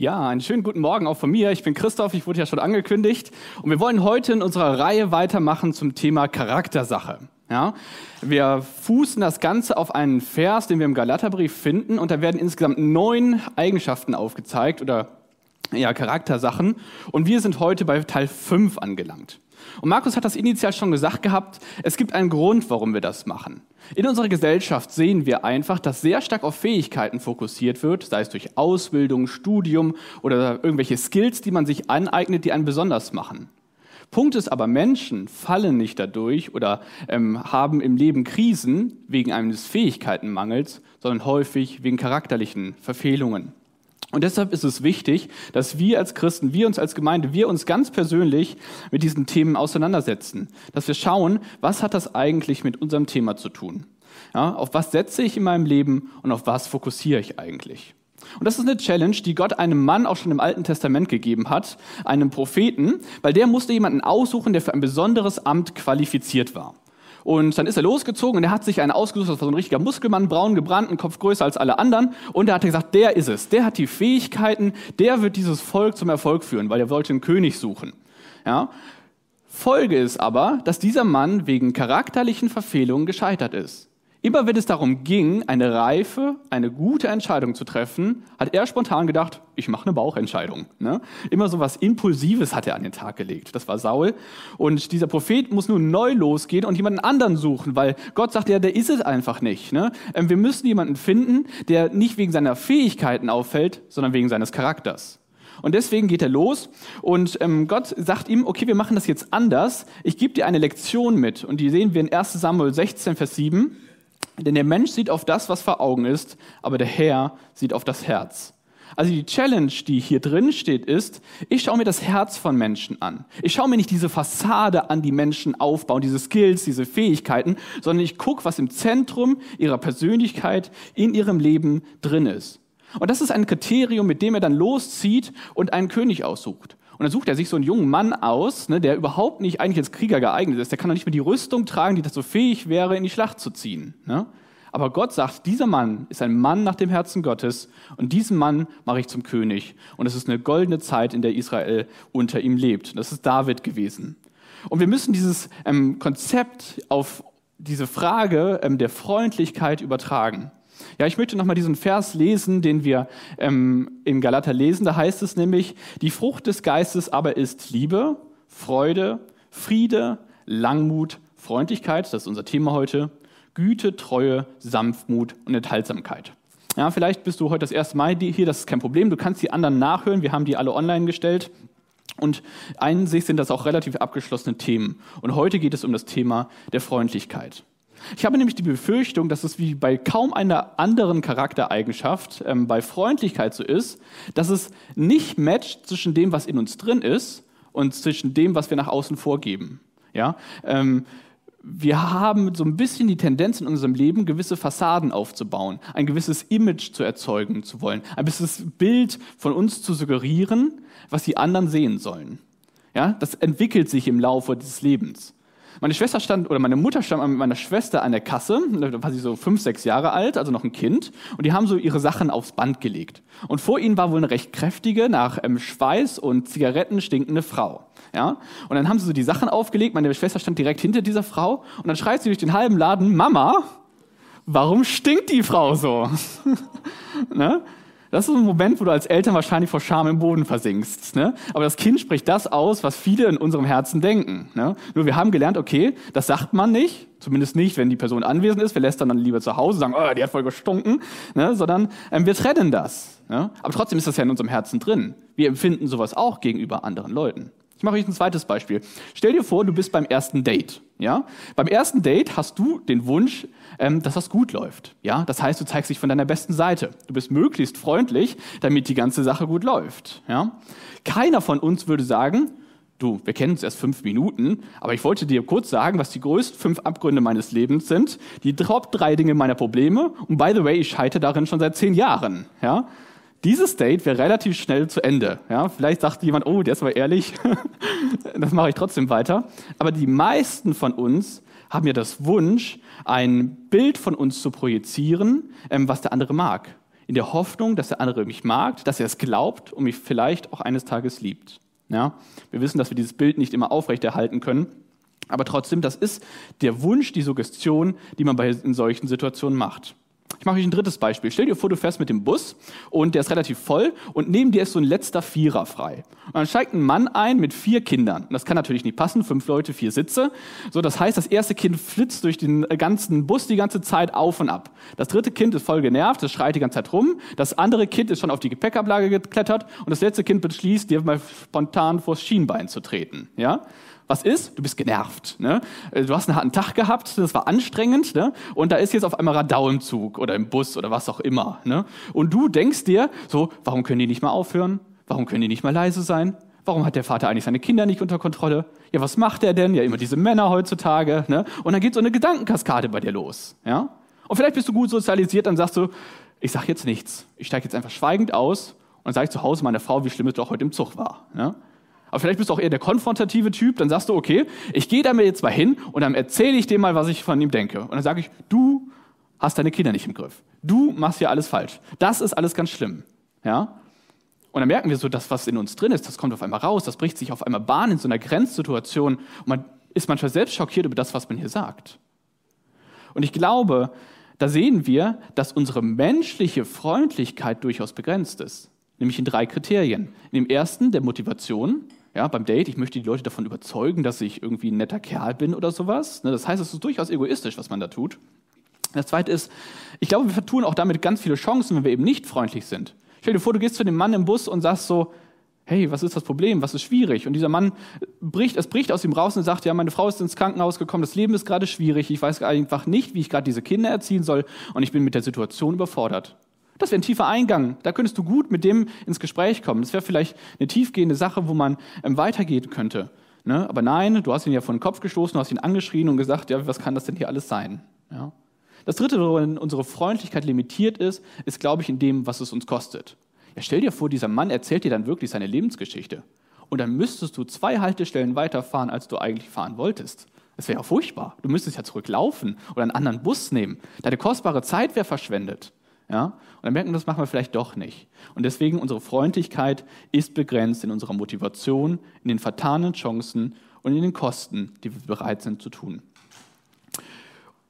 Ja, einen schönen guten Morgen auch von mir. Ich bin Christoph, ich wurde ja schon angekündigt. Und wir wollen heute in unserer Reihe weitermachen zum Thema Charaktersache. Ja, wir fußen das Ganze auf einen Vers, den wir im Galaterbrief finden. Und da werden insgesamt neun Eigenschaften aufgezeigt oder ja, Charaktersachen. Und wir sind heute bei Teil fünf angelangt. Und Markus hat das initial schon gesagt gehabt, es gibt einen Grund, warum wir das machen. In unserer Gesellschaft sehen wir einfach, dass sehr stark auf Fähigkeiten fokussiert wird, sei es durch Ausbildung, Studium oder irgendwelche Skills, die man sich aneignet, die einen besonders machen. Punkt ist aber, Menschen fallen nicht dadurch oder ähm, haben im Leben Krisen wegen eines Fähigkeitenmangels, sondern häufig wegen charakterlichen Verfehlungen. Und deshalb ist es wichtig, dass wir als Christen, wir uns als Gemeinde, wir uns ganz persönlich mit diesen Themen auseinandersetzen. Dass wir schauen, was hat das eigentlich mit unserem Thema zu tun? Ja, auf was setze ich in meinem Leben und auf was fokussiere ich eigentlich? Und das ist eine Challenge, die Gott einem Mann auch schon im Alten Testament gegeben hat, einem Propheten, weil der musste jemanden aussuchen, der für ein besonderes Amt qualifiziert war. Und dann ist er losgezogen und er hat sich einen ausgesucht, das war so ein richtiger Muskelmann, braun gebrannt, ein Kopf größer als alle anderen. Und er hat gesagt, der ist es, der hat die Fähigkeiten, der wird dieses Volk zum Erfolg führen, weil er wollte einen König suchen. Ja? Folge ist aber, dass dieser Mann wegen charakterlichen Verfehlungen gescheitert ist. Immer wenn es darum ging, eine reife, eine gute Entscheidung zu treffen, hat er spontan gedacht, ich mache eine Bauchentscheidung. Ne? Immer so was Impulsives hat er an den Tag gelegt. Das war Saul. Und dieser Prophet muss nun neu losgehen und jemanden anderen suchen, weil Gott sagt ja, der ist es einfach nicht. Ne? Ähm, wir müssen jemanden finden, der nicht wegen seiner Fähigkeiten auffällt, sondern wegen seines Charakters. Und deswegen geht er los und ähm, Gott sagt ihm, okay, wir machen das jetzt anders. Ich gebe dir eine Lektion mit. Und die sehen wir in 1 Samuel 16, Vers 7. Denn der Mensch sieht auf das, was vor Augen ist, aber der Herr sieht auf das Herz. Also die Challenge, die hier drin steht, ist, ich schaue mir das Herz von Menschen an. Ich schaue mir nicht diese Fassade an, die Menschen aufbauen, diese Skills, diese Fähigkeiten, sondern ich gucke, was im Zentrum ihrer Persönlichkeit, in ihrem Leben drin ist. Und das ist ein Kriterium, mit dem er dann loszieht und einen König aussucht. Und dann sucht er sich so einen jungen Mann aus, ne, der überhaupt nicht eigentlich als Krieger geeignet ist. Der kann doch nicht mehr die Rüstung tragen, die dazu fähig wäre, in die Schlacht zu ziehen. Ne? Aber Gott sagt, dieser Mann ist ein Mann nach dem Herzen Gottes und diesen Mann mache ich zum König. Und es ist eine goldene Zeit, in der Israel unter ihm lebt. Das ist David gewesen. Und wir müssen dieses ähm, Konzept auf diese Frage ähm, der Freundlichkeit übertragen. Ja, ich möchte nochmal diesen Vers lesen, den wir ähm, in Galater lesen. Da heißt es nämlich, die Frucht des Geistes aber ist Liebe, Freude, Friede, Langmut, Freundlichkeit, das ist unser Thema heute, Güte, Treue, Sanftmut und Enthaltsamkeit. Ja, vielleicht bist du heute das erste Mal hier, das ist kein Problem. Du kannst die anderen nachhören. Wir haben die alle online gestellt. Und einzig sind das auch relativ abgeschlossene Themen. Und heute geht es um das Thema der Freundlichkeit. Ich habe nämlich die Befürchtung, dass es wie bei kaum einer anderen Charaktereigenschaft ähm, bei Freundlichkeit so ist, dass es nicht matcht zwischen dem, was in uns drin ist und zwischen dem, was wir nach außen vorgeben. Ja, ähm, wir haben so ein bisschen die Tendenz in unserem Leben, gewisse Fassaden aufzubauen, ein gewisses Image zu erzeugen zu wollen, ein gewisses Bild von uns zu suggerieren, was die anderen sehen sollen. Ja, das entwickelt sich im Laufe des Lebens. Meine Schwester stand, oder meine Mutter stand mit meiner Schwester an der Kasse, da war sie so fünf, sechs Jahre alt, also noch ein Kind, und die haben so ihre Sachen aufs Band gelegt. Und vor ihnen war wohl eine recht kräftige, nach ähm, Schweiß und Zigaretten stinkende Frau. Ja? Und dann haben sie so die Sachen aufgelegt, meine Schwester stand direkt hinter dieser Frau, und dann schreit sie durch den halben Laden, Mama, warum stinkt die Frau so? ne? Das ist ein Moment, wo du als Eltern wahrscheinlich vor Scham im Boden versinkst. Ne? Aber das Kind spricht das aus, was viele in unserem Herzen denken. Ne? Nur wir haben gelernt, okay, das sagt man nicht, zumindest nicht, wenn die Person anwesend ist. Wir lästern dann lieber zu Hause, sagen, oh, die hat voll gestunken, ne? sondern ähm, wir trennen das. Ne? Aber trotzdem ist das ja in unserem Herzen drin. Wir empfinden sowas auch gegenüber anderen Leuten. Ich mache euch ein zweites Beispiel. Stell dir vor, du bist beim ersten Date. Ja? Beim ersten Date hast du den Wunsch, ähm, dass das gut läuft. Ja? Das heißt, du zeigst dich von deiner besten Seite. Du bist möglichst freundlich, damit die ganze Sache gut läuft. Ja? Keiner von uns würde sagen, du, wir kennen uns erst fünf Minuten, aber ich wollte dir kurz sagen, was die größten fünf Abgründe meines Lebens sind, die Top drei Dinge meiner Probleme und by the way, ich scheite darin schon seit zehn Jahren. Ja? Dieses Date wäre relativ schnell zu Ende. Ja, vielleicht sagt jemand, oh, der ist aber ehrlich, das mache ich trotzdem weiter. Aber die meisten von uns haben ja das Wunsch, ein Bild von uns zu projizieren, ähm, was der andere mag. in der Hoffnung, dass der andere mich mag, dass er es glaubt und mich vielleicht auch eines Tages liebt. Ja? Wir wissen, dass wir dieses Bild nicht immer aufrechterhalten können, aber trotzdem, das ist der Wunsch, die Suggestion, die man bei, in solchen Situationen macht. Ich mache euch ein drittes Beispiel. Stell dir vor, du fährst mit dem Bus und der ist relativ voll und neben dir ist so ein letzter Vierer frei. Und dann steigt ein Mann ein mit vier Kindern. Und das kann natürlich nicht passen, fünf Leute, vier Sitze. So, das heißt, das erste Kind flitzt durch den ganzen Bus die ganze Zeit auf und ab. Das dritte Kind ist voll genervt, das schreit die ganze Zeit rum. Das andere Kind ist schon auf die Gepäckablage geklettert und das letzte Kind beschließt, dir mal spontan vors Schienbein zu treten. Ja? Was ist? Du bist genervt. Ne? Äh, du hast einen harten Tag gehabt, das war anstrengend, ne? und da ist jetzt auf einmal Radau im Zug oder im Bus oder was auch immer. Ne? Und du denkst dir so, warum können die nicht mal aufhören? Warum können die nicht mal leise sein? Warum hat der Vater eigentlich seine Kinder nicht unter Kontrolle? Ja, was macht er denn? Ja, immer diese Männer heutzutage. Ne? Und dann geht so eine Gedankenkaskade bei dir los. Ja? Und vielleicht bist du gut sozialisiert, dann sagst du, ich sag jetzt nichts. Ich steige jetzt einfach schweigend aus und sage zu Hause meiner Frau, wie schlimm es doch heute im Zug war. Ja? Aber vielleicht bist du auch eher der konfrontative Typ, dann sagst du, okay, ich gehe da mir jetzt mal hin und dann erzähle ich dem mal, was ich von ihm denke. Und dann sage ich, du hast deine Kinder nicht im Griff. Du machst hier alles falsch. Das ist alles ganz schlimm. Ja? Und dann merken wir so, dass was in uns drin ist, das kommt auf einmal raus, das bricht sich auf einmal Bahn in so einer Grenzsituation und man ist manchmal selbst schockiert über das, was man hier sagt. Und ich glaube, da sehen wir, dass unsere menschliche Freundlichkeit durchaus begrenzt ist. Nämlich in drei Kriterien. In dem ersten, der Motivation. Ja, beim Date, ich möchte die Leute davon überzeugen, dass ich irgendwie ein netter Kerl bin oder sowas. Ne, das heißt, es ist durchaus egoistisch, was man da tut. Das zweite ist, ich glaube, wir vertun auch damit ganz viele Chancen, wenn wir eben nicht freundlich sind. Stell dir vor, du gehst zu dem Mann im Bus und sagst so, hey, was ist das Problem? Was ist schwierig? Und dieser Mann bricht, es bricht aus ihm raus und sagt, ja, meine Frau ist ins Krankenhaus gekommen, das Leben ist gerade schwierig, ich weiß einfach nicht, wie ich gerade diese Kinder erziehen soll und ich bin mit der Situation überfordert. Das wäre ein tiefer Eingang. Da könntest du gut mit dem ins Gespräch kommen. Das wäre vielleicht eine tiefgehende Sache, wo man ähm, weitergehen könnte. Ne? Aber nein, du hast ihn ja vor den Kopf gestoßen, du hast ihn angeschrien und gesagt, ja, was kann das denn hier alles sein? Ja? Das dritte, worin unsere Freundlichkeit limitiert ist, ist, glaube ich, in dem, was es uns kostet. Ja, stell dir vor, dieser Mann erzählt dir dann wirklich seine Lebensgeschichte. Und dann müsstest du zwei Haltestellen weiterfahren, als du eigentlich fahren wolltest. Das wäre ja furchtbar. Du müsstest ja zurücklaufen oder einen anderen Bus nehmen. Deine kostbare Zeit wäre verschwendet. Ja? Und dann merken wir, das machen wir vielleicht doch nicht. Und deswegen unsere Freundlichkeit ist begrenzt in unserer Motivation, in den vertanen Chancen und in den Kosten, die wir bereit sind zu tun.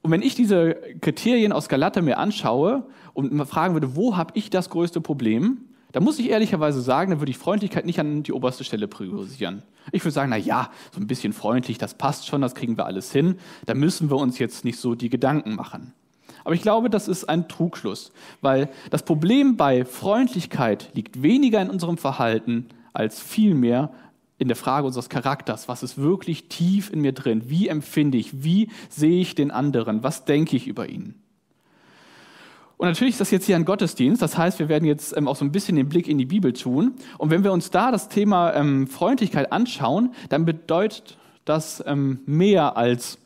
Und wenn ich diese Kriterien aus Galater mir anschaue und mal fragen würde, wo habe ich das größte Problem, dann muss ich ehrlicherweise sagen, dann würde ich Freundlichkeit nicht an die oberste Stelle priorisieren. Ich würde sagen, na ja, so ein bisschen freundlich, das passt schon, das kriegen wir alles hin. Da müssen wir uns jetzt nicht so die Gedanken machen. Aber ich glaube, das ist ein Trugschluss, weil das Problem bei Freundlichkeit liegt weniger in unserem Verhalten als vielmehr in der Frage unseres Charakters. Was ist wirklich tief in mir drin? Wie empfinde ich? Wie sehe ich den anderen? Was denke ich über ihn? Und natürlich ist das jetzt hier ein Gottesdienst. Das heißt, wir werden jetzt ähm, auch so ein bisschen den Blick in die Bibel tun. Und wenn wir uns da das Thema ähm, Freundlichkeit anschauen, dann bedeutet das ähm, mehr als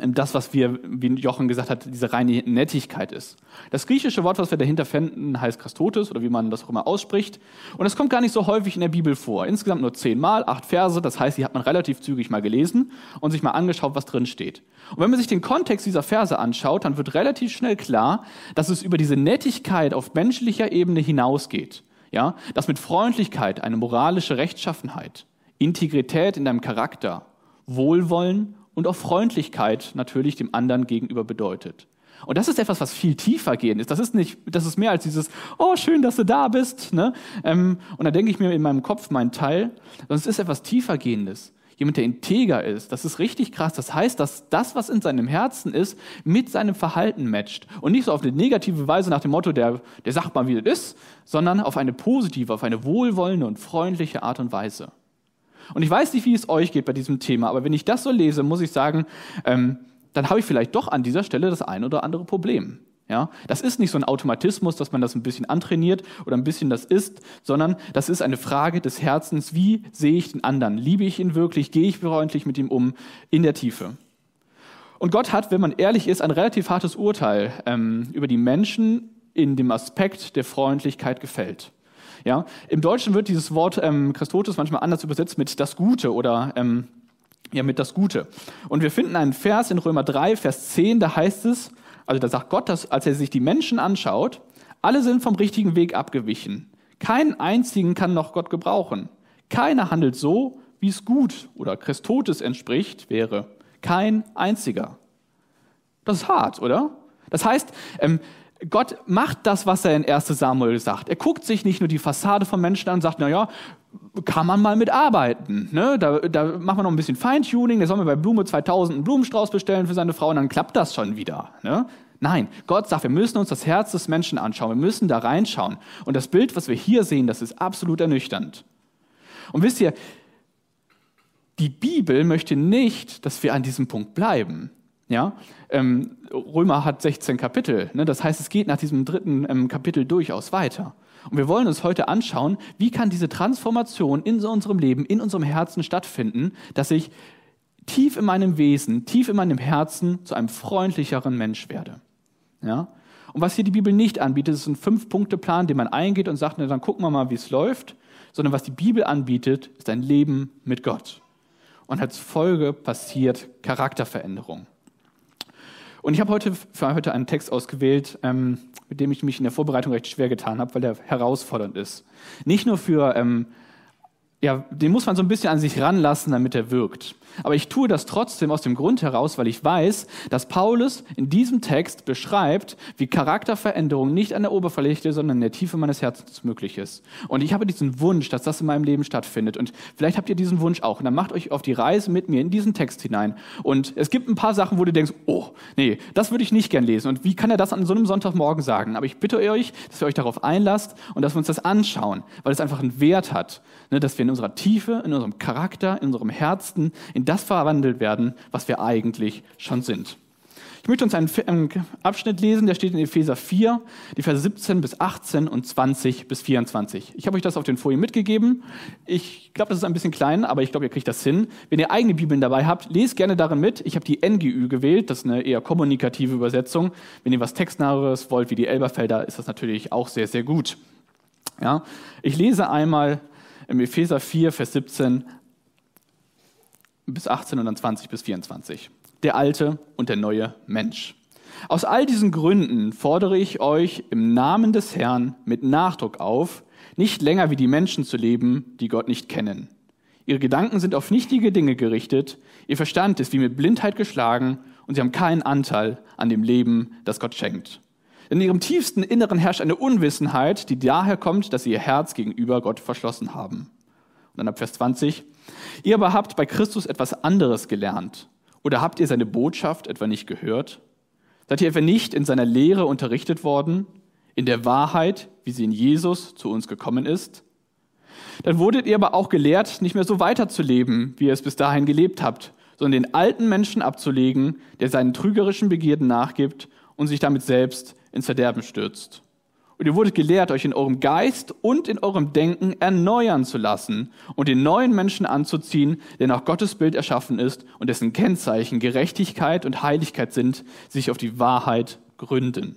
das, was wir, wie Jochen gesagt hat, diese reine Nettigkeit ist. Das griechische Wort, was wir dahinter finden, heißt Christotes oder wie man das auch immer ausspricht. Und es kommt gar nicht so häufig in der Bibel vor. Insgesamt nur zehnmal, acht Verse. Das heißt, die hat man relativ zügig mal gelesen und sich mal angeschaut, was drin steht. Und wenn man sich den Kontext dieser Verse anschaut, dann wird relativ schnell klar, dass es über diese Nettigkeit auf menschlicher Ebene hinausgeht. Ja, dass mit Freundlichkeit eine moralische Rechtschaffenheit, Integrität in deinem Charakter, Wohlwollen und auch Freundlichkeit natürlich dem anderen gegenüber bedeutet. Und das ist etwas, was viel tiefer gehen ist. Das ist nicht, das ist mehr als dieses, oh, schön, dass du da bist. Ne? Ähm, und da denke ich mir in meinem Kopf meinen Teil, sondern es ist etwas tiefer gehendes. Jemand, der integer ist, das ist richtig krass. Das heißt, dass das, was in seinem Herzen ist, mit seinem Verhalten matcht. Und nicht so auf eine negative Weise nach dem Motto, der, der sagt mal, wie das ist, sondern auf eine positive, auf eine wohlwollende und freundliche Art und Weise. Und ich weiß nicht, wie es euch geht bei diesem Thema, aber wenn ich das so lese, muss ich sagen, ähm, dann habe ich vielleicht doch an dieser Stelle das ein oder andere Problem. Ja, das ist nicht so ein Automatismus, dass man das ein bisschen antrainiert oder ein bisschen das ist, sondern das ist eine Frage des Herzens. Wie sehe ich den anderen? Liebe ich ihn wirklich? Gehe ich freundlich mit ihm um in der Tiefe? Und Gott hat, wenn man ehrlich ist, ein relativ hartes Urteil ähm, über die Menschen in dem Aspekt der Freundlichkeit gefällt. Ja? Im Deutschen wird dieses Wort ähm, Christotus manchmal anders übersetzt mit das Gute oder ähm, ja, mit das Gute. Und wir finden einen Vers in Römer 3, Vers 10, da heißt es, also da sagt Gott, dass, als er sich die Menschen anschaut, Alle sind vom richtigen Weg abgewichen. Keinen einzigen kann noch Gott gebrauchen. Keiner handelt so, wie es gut oder Christotes entspricht, wäre. Kein einziger. Das ist hart, oder? Das heißt, ähm, Gott macht das, was er in 1 Samuel sagt. Er guckt sich nicht nur die Fassade von Menschen an und sagt, na ja, kann man mal mitarbeiten. Ne? Da, da machen wir noch ein bisschen Feintuning, der soll mir bei Blume 2000 einen Blumenstrauß bestellen für seine Frau und dann klappt das schon wieder. Ne? Nein, Gott sagt, wir müssen uns das Herz des Menschen anschauen, wir müssen da reinschauen. Und das Bild, was wir hier sehen, das ist absolut ernüchternd. Und wisst ihr, die Bibel möchte nicht, dass wir an diesem Punkt bleiben. Ja, ähm, Römer hat 16 Kapitel. Ne? Das heißt, es geht nach diesem dritten ähm, Kapitel durchaus weiter. Und wir wollen uns heute anschauen, wie kann diese Transformation in unserem Leben, in unserem Herzen stattfinden, dass ich tief in meinem Wesen, tief in meinem Herzen zu einem freundlicheren Mensch werde. Ja? Und was hier die Bibel nicht anbietet, ist ein Fünf-Punkte-Plan, den man eingeht und sagt, na, dann gucken wir mal, wie es läuft, sondern was die Bibel anbietet, ist ein Leben mit Gott. Und als Folge passiert Charakterveränderung. Und ich habe heute für heute einen Text ausgewählt, ähm, mit dem ich mich in der Vorbereitung recht schwer getan habe, weil er herausfordernd ist. Nicht nur für ähm, ja, den muss man so ein bisschen an sich ranlassen, damit er wirkt. Aber ich tue das trotzdem aus dem Grund heraus, weil ich weiß, dass Paulus in diesem Text beschreibt, wie Charakterveränderung nicht an der Oberfläche, sondern in der Tiefe meines Herzens möglich ist. Und ich habe diesen Wunsch, dass das in meinem Leben stattfindet. Und vielleicht habt ihr diesen Wunsch auch. Und dann macht euch auf die Reise mit mir in diesen Text hinein. Und es gibt ein paar Sachen, wo du denkst, oh, nee, das würde ich nicht gern lesen. Und wie kann er das an so einem Sonntagmorgen sagen? Aber ich bitte euch, dass ihr euch darauf einlasst und dass wir uns das anschauen, weil es einfach einen Wert hat, ne, dass wir in unserer Tiefe, in unserem Charakter, in unserem Herzen, in das verwandelt werden, was wir eigentlich schon sind. Ich möchte uns einen Abschnitt lesen, der steht in Epheser 4, die Verse 17 bis 18 und 20 bis 24. Ich habe euch das auf den Folien mitgegeben. Ich glaube, das ist ein bisschen klein, aber ich glaube, ihr kriegt das hin. Wenn ihr eigene Bibeln dabei habt, lest gerne darin mit. Ich habe die NGÜ gewählt, das ist eine eher kommunikative Übersetzung. Wenn ihr was Textnaheres wollt, wie die Elberfelder, ist das natürlich auch sehr, sehr gut. Ja, ich lese einmal im Epheser 4, Vers 17 bis 18 und dann 20 bis 24. Der alte und der neue Mensch. Aus all diesen Gründen fordere ich euch im Namen des Herrn mit Nachdruck auf, nicht länger wie die Menschen zu leben, die Gott nicht kennen. Ihre Gedanken sind auf nichtige Dinge gerichtet, ihr Verstand ist wie mit Blindheit geschlagen und sie haben keinen Anteil an dem Leben, das Gott schenkt. In ihrem tiefsten Inneren herrscht eine Unwissenheit, die daher kommt, dass sie ihr Herz gegenüber Gott verschlossen haben. Dann ab Vers 20. Ihr aber habt bei Christus etwas anderes gelernt. Oder habt ihr seine Botschaft etwa nicht gehört? Seid ihr etwa nicht in seiner Lehre unterrichtet worden? In der Wahrheit, wie sie in Jesus zu uns gekommen ist? Dann wurdet ihr aber auch gelehrt, nicht mehr so weiterzuleben, wie ihr es bis dahin gelebt habt, sondern den alten Menschen abzulegen, der seinen trügerischen Begierden nachgibt und sich damit selbst ins Verderben stürzt. Und ihr wurdet gelehrt, euch in eurem Geist und in eurem Denken erneuern zu lassen und den neuen Menschen anzuziehen, der nach Gottes Bild erschaffen ist und dessen Kennzeichen Gerechtigkeit und Heiligkeit sind, sich auf die Wahrheit gründen.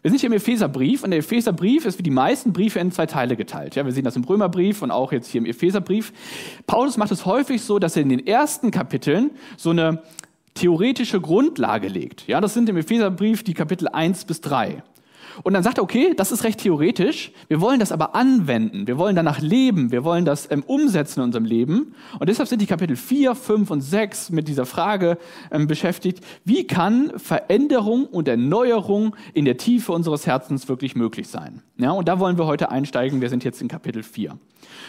Wir sind hier im Epheserbrief und der Epheserbrief ist wie die meisten Briefe in zwei Teile geteilt. Ja, wir sehen das im Römerbrief und auch jetzt hier im Epheserbrief. Paulus macht es häufig so, dass er in den ersten Kapiteln so eine theoretische Grundlage legt. Ja, das sind im Epheserbrief die Kapitel 1 bis 3. Und dann sagt er, okay, das ist recht theoretisch, wir wollen das aber anwenden, wir wollen danach leben, wir wollen das ähm, umsetzen in unserem Leben. Und deshalb sind die Kapitel 4, 5 und 6 mit dieser Frage ähm, beschäftigt, wie kann Veränderung und Erneuerung in der Tiefe unseres Herzens wirklich möglich sein. Ja, und da wollen wir heute einsteigen, wir sind jetzt in Kapitel 4.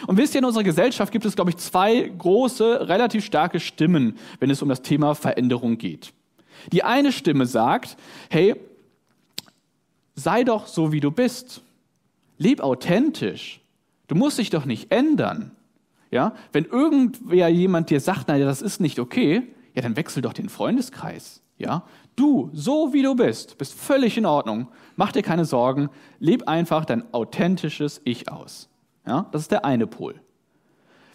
Und wisst ihr, in unserer Gesellschaft gibt es, glaube ich, zwei große, relativ starke Stimmen, wenn es um das Thema Veränderung geht. Die eine Stimme sagt, hey, sei doch so, wie du bist. Leb authentisch. Du musst dich doch nicht ändern. Ja, wenn irgendwer jemand dir sagt, naja, das ist nicht okay, ja, dann wechsel doch den Freundeskreis. Ja, du, so wie du bist, bist völlig in Ordnung. Mach dir keine Sorgen. Leb einfach dein authentisches Ich aus. Ja, das ist der eine Pol.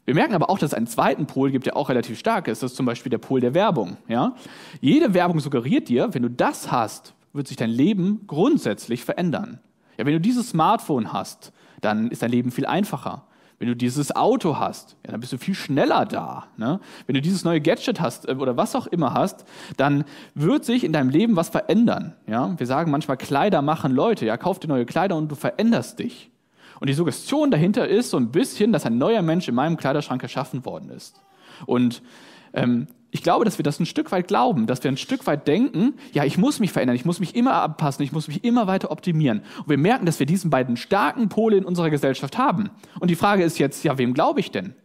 Wir merken aber auch, dass es einen zweiten Pol gibt, der auch relativ stark ist. Das ist zum Beispiel der Pol der Werbung. Ja? Jede Werbung suggeriert dir, wenn du das hast, wird sich dein Leben grundsätzlich verändern. Ja, wenn du dieses Smartphone hast, dann ist dein Leben viel einfacher. Wenn du dieses Auto hast, ja, dann bist du viel schneller da. Ne? Wenn du dieses neue Gadget hast äh, oder was auch immer hast, dann wird sich in deinem Leben was verändern. Ja? Wir sagen manchmal, Kleider machen Leute. Ja, kauf dir neue Kleider und du veränderst dich. Und die Suggestion dahinter ist so ein bisschen, dass ein neuer Mensch in meinem Kleiderschrank erschaffen worden ist. Und ähm, ich glaube, dass wir das ein Stück weit glauben, dass wir ein Stück weit denken, ja, ich muss mich verändern, ich muss mich immer anpassen, ich muss mich immer weiter optimieren. Und wir merken, dass wir diesen beiden starken Pole in unserer Gesellschaft haben. Und die Frage ist jetzt, ja, wem glaube ich denn?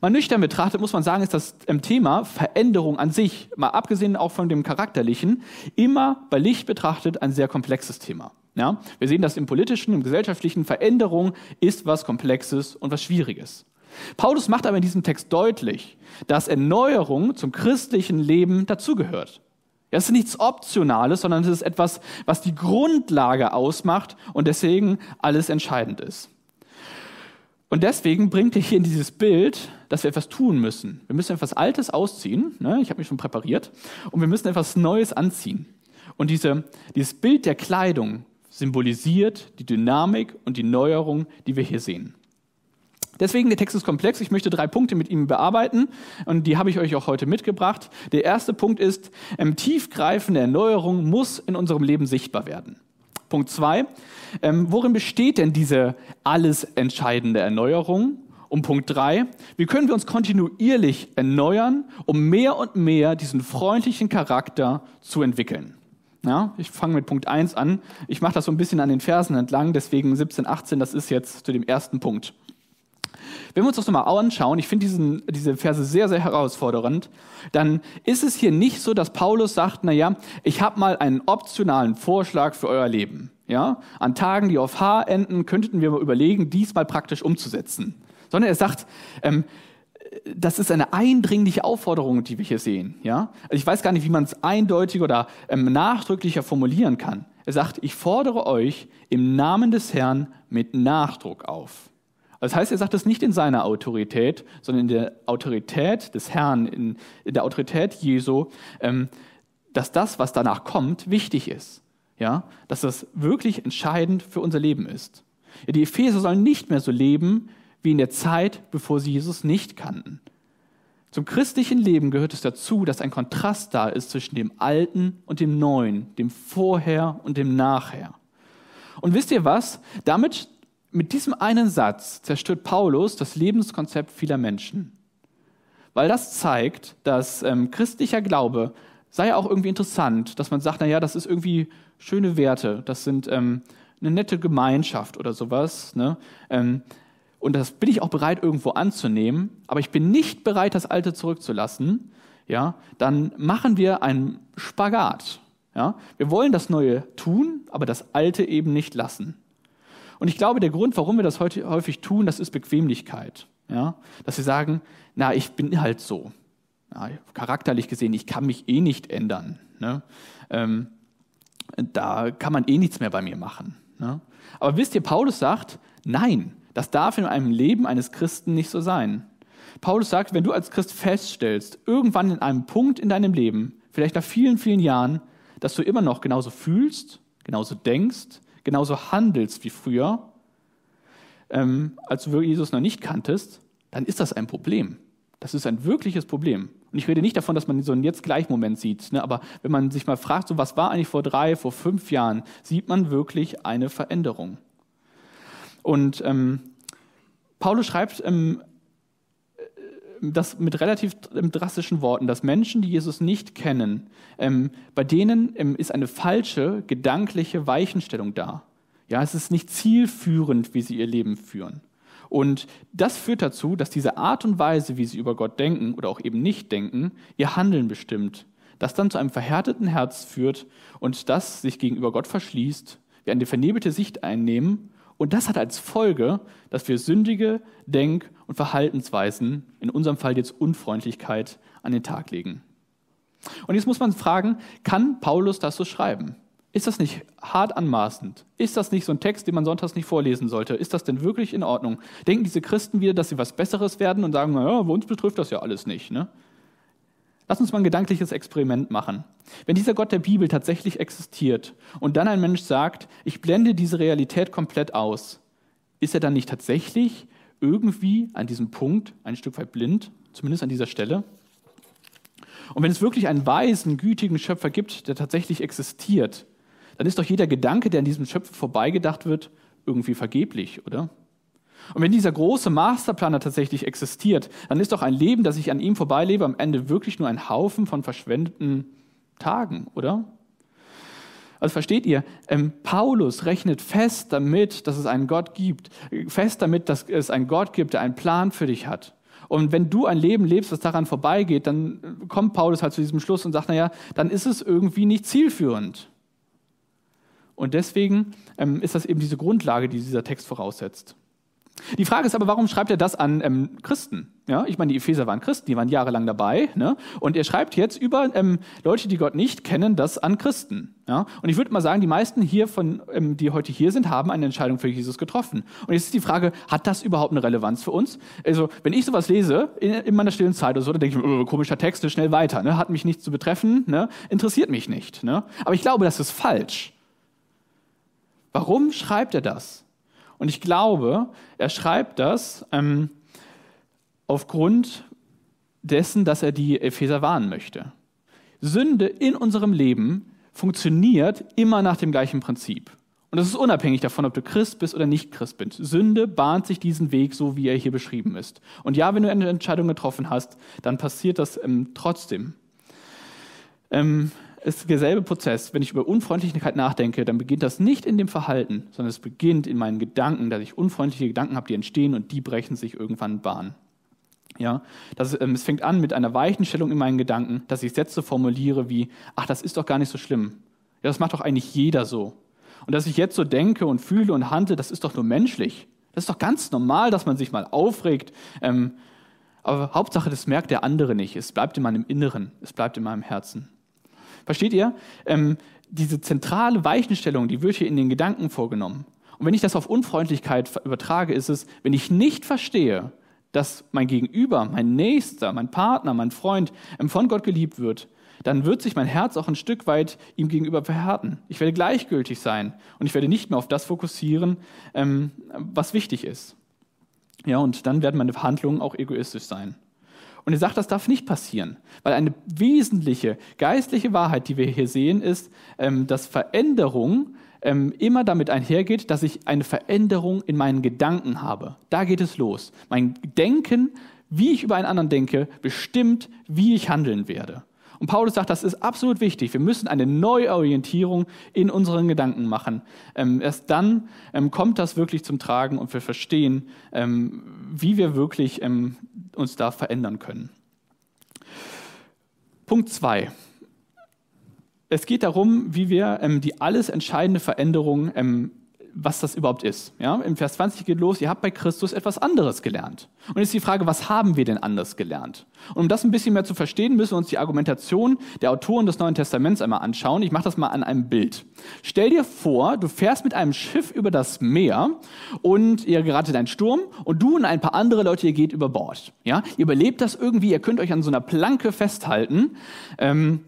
Mal nüchtern betrachtet muss man sagen, ist das Thema Veränderung an sich, mal abgesehen auch von dem Charakterlichen, immer bei Licht betrachtet ein sehr komplexes Thema. Ja? Wir sehen das im politischen, im gesellschaftlichen. Veränderung ist was Komplexes und was Schwieriges. Paulus macht aber in diesem Text deutlich, dass Erneuerung zum christlichen Leben dazugehört. Es ist nichts Optionales, sondern es ist etwas, was die Grundlage ausmacht und deswegen alles entscheidend ist. Und deswegen bringt er hier in dieses Bild, dass wir etwas tun müssen. Wir müssen etwas Altes ausziehen, ne? ich habe mich schon präpariert, und wir müssen etwas Neues anziehen. Und diese, dieses Bild der Kleidung symbolisiert die Dynamik und die Neuerung, die wir hier sehen. Deswegen, der Text ist komplex. Ich möchte drei Punkte mit ihm bearbeiten und die habe ich euch auch heute mitgebracht. Der erste Punkt ist, ähm, tiefgreifende Erneuerung muss in unserem Leben sichtbar werden. Punkt zwei, ähm, worin besteht denn diese alles entscheidende Erneuerung? Und Punkt drei, wie können wir uns kontinuierlich erneuern, um mehr und mehr diesen freundlichen Charakter zu entwickeln? Ja, ich fange mit Punkt eins an. Ich mache das so ein bisschen an den Versen entlang, deswegen 17, 18, das ist jetzt zu dem ersten Punkt. Wenn wir uns das nochmal anschauen, ich finde diese Verse sehr, sehr herausfordernd, dann ist es hier nicht so, dass Paulus sagt, na ja, ich habe mal einen optionalen Vorschlag für euer Leben. Ja? An Tagen, die auf H enden, könnten wir mal überlegen, dies mal praktisch umzusetzen. Sondern er sagt, ähm, das ist eine eindringliche Aufforderung, die wir hier sehen. Ja? Also ich weiß gar nicht, wie man es eindeutig oder ähm, nachdrücklicher formulieren kann. Er sagt, ich fordere euch im Namen des Herrn mit Nachdruck auf. Das heißt, er sagt das nicht in seiner Autorität, sondern in der Autorität des Herrn, in, in der Autorität Jesu, ähm, dass das, was danach kommt, wichtig ist. Ja, dass das wirklich entscheidend für unser Leben ist. Ja, die Epheser sollen nicht mehr so leben wie in der Zeit, bevor sie Jesus nicht kannten. Zum christlichen Leben gehört es dazu, dass ein Kontrast da ist zwischen dem Alten und dem Neuen, dem Vorher und dem Nachher. Und wisst ihr was? Damit mit diesem einen Satz zerstört Paulus das Lebenskonzept vieler Menschen. Weil das zeigt, dass ähm, christlicher Glaube sei auch irgendwie interessant, dass man sagt, naja, das ist irgendwie schöne Werte, das sind ähm, eine nette Gemeinschaft oder sowas. Ne? Ähm, und das bin ich auch bereit, irgendwo anzunehmen, aber ich bin nicht bereit, das Alte zurückzulassen, ja, dann machen wir einen Spagat. Ja? Wir wollen das Neue tun, aber das Alte eben nicht lassen. Und ich glaube, der Grund, warum wir das heute häufig tun, das ist Bequemlichkeit. Ja? Dass wir sagen, na, ich bin halt so. Ja, charakterlich gesehen, ich kann mich eh nicht ändern. Ne? Ähm, da kann man eh nichts mehr bei mir machen. Ne? Aber wisst ihr, Paulus sagt, nein, das darf in einem Leben eines Christen nicht so sein. Paulus sagt, wenn du als Christ feststellst, irgendwann in einem Punkt in deinem Leben, vielleicht nach vielen, vielen Jahren, dass du immer noch genauso fühlst, genauso denkst, genauso handelst wie früher, ähm, als du Jesus noch nicht kanntest, dann ist das ein Problem. Das ist ein wirkliches Problem. Und ich rede nicht davon, dass man so einen Jetzt-Gleich-Moment sieht, ne? aber wenn man sich mal fragt, so was war eigentlich vor drei, vor fünf Jahren, sieht man wirklich eine Veränderung. Und ähm, Paulus schreibt ähm, das mit relativ drastischen Worten, dass Menschen, die Jesus nicht kennen, ähm, bei denen ähm, ist eine falsche gedankliche Weichenstellung da. Ja, es ist nicht zielführend, wie sie ihr Leben führen. Und das führt dazu, dass diese Art und Weise, wie sie über Gott denken oder auch eben nicht denken, ihr Handeln bestimmt. Das dann zu einem verhärteten Herz führt und das sich gegenüber Gott verschließt, wir eine vernebelte Sicht einnehmen und das hat als Folge, dass wir sündige Denk- und Verhaltensweisen, in unserem Fall jetzt Unfreundlichkeit, an den Tag legen. Und jetzt muss man fragen, kann Paulus das so schreiben? Ist das nicht hart anmaßend? Ist das nicht so ein Text, den man sonntags nicht vorlesen sollte? Ist das denn wirklich in Ordnung? Denken diese Christen wieder, dass sie was Besseres werden und sagen, naja, uns betrifft das ja alles nicht. Ne? Lass uns mal ein gedankliches Experiment machen. Wenn dieser Gott der Bibel tatsächlich existiert und dann ein Mensch sagt, ich blende diese Realität komplett aus, ist er dann nicht tatsächlich irgendwie an diesem Punkt ein Stück weit blind, zumindest an dieser Stelle. Und wenn es wirklich einen weisen, gütigen Schöpfer gibt, der tatsächlich existiert, dann ist doch jeder Gedanke, der an diesem Schöpfer vorbeigedacht wird, irgendwie vergeblich, oder? Und wenn dieser große Masterplaner tatsächlich existiert, dann ist doch ein Leben, das ich an ihm vorbeilebe, am Ende wirklich nur ein Haufen von verschwendeten Tagen, oder? Also versteht ihr, ähm, Paulus rechnet fest damit, dass es einen Gott gibt, fest damit, dass es einen Gott gibt, der einen Plan für dich hat. Und wenn du ein Leben lebst, das daran vorbeigeht, dann kommt Paulus halt zu diesem Schluss und sagt, naja, dann ist es irgendwie nicht zielführend. Und deswegen ähm, ist das eben diese Grundlage, die dieser Text voraussetzt. Die Frage ist aber, warum schreibt er das an ähm, Christen? Ja, ich meine, die Epheser waren Christen, die waren jahrelang dabei. Ne? Und er schreibt jetzt über ähm, Leute, die Gott nicht kennen, das an Christen. Ja? Und ich würde mal sagen, die meisten hier von, ähm, die heute hier sind, haben eine Entscheidung für Jesus getroffen. Und jetzt ist die Frage, hat das überhaupt eine Relevanz für uns? Also, wenn ich sowas lese in, in meiner stillen Zeit oder so, dann denke ich, oh, komischer Text, schnell weiter. Ne? Hat mich nicht zu betreffen, ne? interessiert mich nicht. Ne? Aber ich glaube, das ist falsch. Warum schreibt er das? Und ich glaube, er schreibt das ähm, aufgrund dessen, dass er die Epheser warnen möchte. Sünde in unserem Leben funktioniert immer nach dem gleichen Prinzip. Und das ist unabhängig davon, ob du Christ bist oder nicht Christ bist. Sünde bahnt sich diesen Weg, so wie er hier beschrieben ist. Und ja, wenn du eine Entscheidung getroffen hast, dann passiert das ähm, trotzdem. Ähm, ist derselbe Prozess. Wenn ich über Unfreundlichkeit nachdenke, dann beginnt das nicht in dem Verhalten, sondern es beginnt in meinen Gedanken, dass ich unfreundliche Gedanken habe, die entstehen und die brechen sich irgendwann Bahn. Ja, das, ähm, es fängt an mit einer Weichenstellung in meinen Gedanken, dass ich Sätze formuliere wie, ach, das ist doch gar nicht so schlimm. Ja, das macht doch eigentlich jeder so. Und dass ich jetzt so denke und fühle und handle, das ist doch nur menschlich. Das ist doch ganz normal, dass man sich mal aufregt. Ähm, aber Hauptsache, das merkt der andere nicht. Es bleibt in meinem Inneren, es bleibt in meinem Herzen. Versteht ihr? Ähm, diese zentrale Weichenstellung, die wird hier in den Gedanken vorgenommen. Und wenn ich das auf Unfreundlichkeit übertrage, ist es, wenn ich nicht verstehe, dass mein Gegenüber, mein Nächster, mein Partner, mein Freund ähm, von Gott geliebt wird, dann wird sich mein Herz auch ein Stück weit ihm gegenüber verhärten. Ich werde gleichgültig sein und ich werde nicht mehr auf das fokussieren, ähm, was wichtig ist. Ja, und dann werden meine Handlungen auch egoistisch sein. Und er sagt, das darf nicht passieren, weil eine wesentliche geistliche Wahrheit, die wir hier sehen, ist, ähm, dass Veränderung ähm, immer damit einhergeht, dass ich eine Veränderung in meinen Gedanken habe. Da geht es los. Mein Denken, wie ich über einen anderen denke, bestimmt, wie ich handeln werde. Und Paulus sagt, das ist absolut wichtig. Wir müssen eine Neuorientierung in unseren Gedanken machen. Ähm, erst dann ähm, kommt das wirklich zum Tragen und wir verstehen, ähm, wie wir wirklich ähm, uns da verändern können. Punkt zwei. Es geht darum, wie wir ähm, die alles entscheidende Veränderung ähm, was das überhaupt ist. Ja, Im Vers 20 geht los, ihr habt bei Christus etwas anderes gelernt. Und jetzt die Frage, was haben wir denn anders gelernt? Und um das ein bisschen mehr zu verstehen, müssen wir uns die Argumentation der Autoren des Neuen Testaments einmal anschauen. Ich mache das mal an einem Bild. Stell dir vor, du fährst mit einem Schiff über das Meer und ihr geratet einen Sturm und du und ein paar andere Leute, ihr geht über Bord. Ja, ihr überlebt das irgendwie, ihr könnt euch an so einer Planke festhalten. Ähm,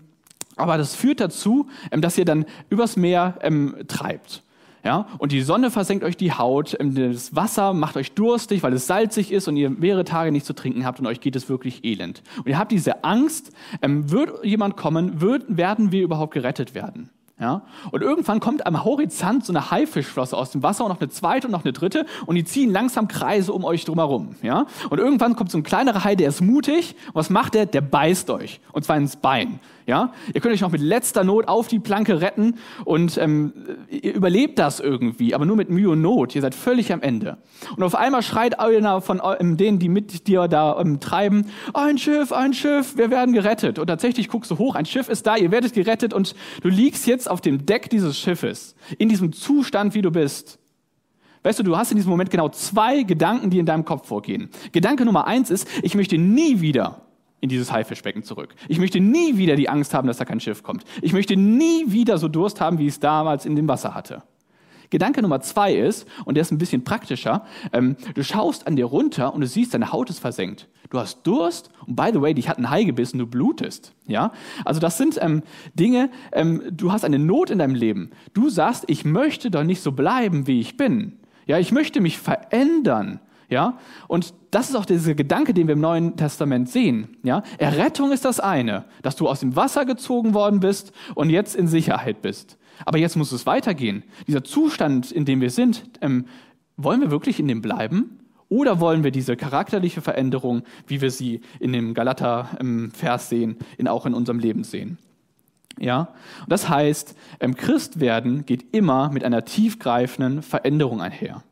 aber das führt dazu, ähm, dass ihr dann übers Meer ähm, treibt. Ja, und die Sonne versenkt euch die Haut, ähm, das Wasser macht euch durstig, weil es salzig ist und ihr mehrere Tage nicht zu trinken habt und euch geht es wirklich elend. Und ihr habt diese Angst, ähm, wird jemand kommen, wird, werden wir überhaupt gerettet werden? Ja? Und irgendwann kommt am Horizont so eine Haifischflosse aus dem Wasser und noch eine zweite und noch eine dritte und die ziehen langsam Kreise um euch drumherum. Ja? Und irgendwann kommt so ein kleinerer Hai, der ist mutig. Und was macht der? Der beißt euch. Und zwar ins Bein. Ja? Ihr könnt euch noch mit letzter Not auf die Planke retten und ähm, ihr überlebt das irgendwie, aber nur mit Mühe und Not. Ihr seid völlig am Ende. Und auf einmal schreit einer von ähm, denen, die mit dir da ähm, treiben, ein Schiff, ein Schiff, wir werden gerettet. Und tatsächlich guckst du hoch, ein Schiff ist da, ihr werdet gerettet und du liegst jetzt auf dem Deck dieses Schiffes, in diesem Zustand, wie du bist. Weißt du, du hast in diesem Moment genau zwei Gedanken, die in deinem Kopf vorgehen. Gedanke Nummer eins ist, ich möchte nie wieder in dieses Haifischbecken zurück. Ich möchte nie wieder die Angst haben, dass da kein Schiff kommt. Ich möchte nie wieder so Durst haben, wie ich es damals in dem Wasser hatte. Gedanke Nummer zwei ist, und der ist ein bisschen praktischer, ähm, du schaust an dir runter und du siehst, deine Haut ist versenkt. Du hast Durst und by the way, dich hat ein Hai gebissen, du blutest. Ja? Also das sind ähm, Dinge, ähm, du hast eine Not in deinem Leben. Du sagst, ich möchte doch nicht so bleiben, wie ich bin. Ja, ich möchte mich verändern. Ja? Und das ist auch dieser Gedanke, den wir im Neuen Testament sehen. Ja? Errettung ist das eine, dass du aus dem Wasser gezogen worden bist und jetzt in Sicherheit bist. Aber jetzt muss es weitergehen. Dieser Zustand, in dem wir sind, ähm, wollen wir wirklich in dem bleiben? Oder wollen wir diese charakterliche Veränderung, wie wir sie in dem Galater-Vers sehen, in, auch in unserem Leben sehen? Ja, und das heißt, ähm, Christwerden geht immer mit einer tiefgreifenden Veränderung einher.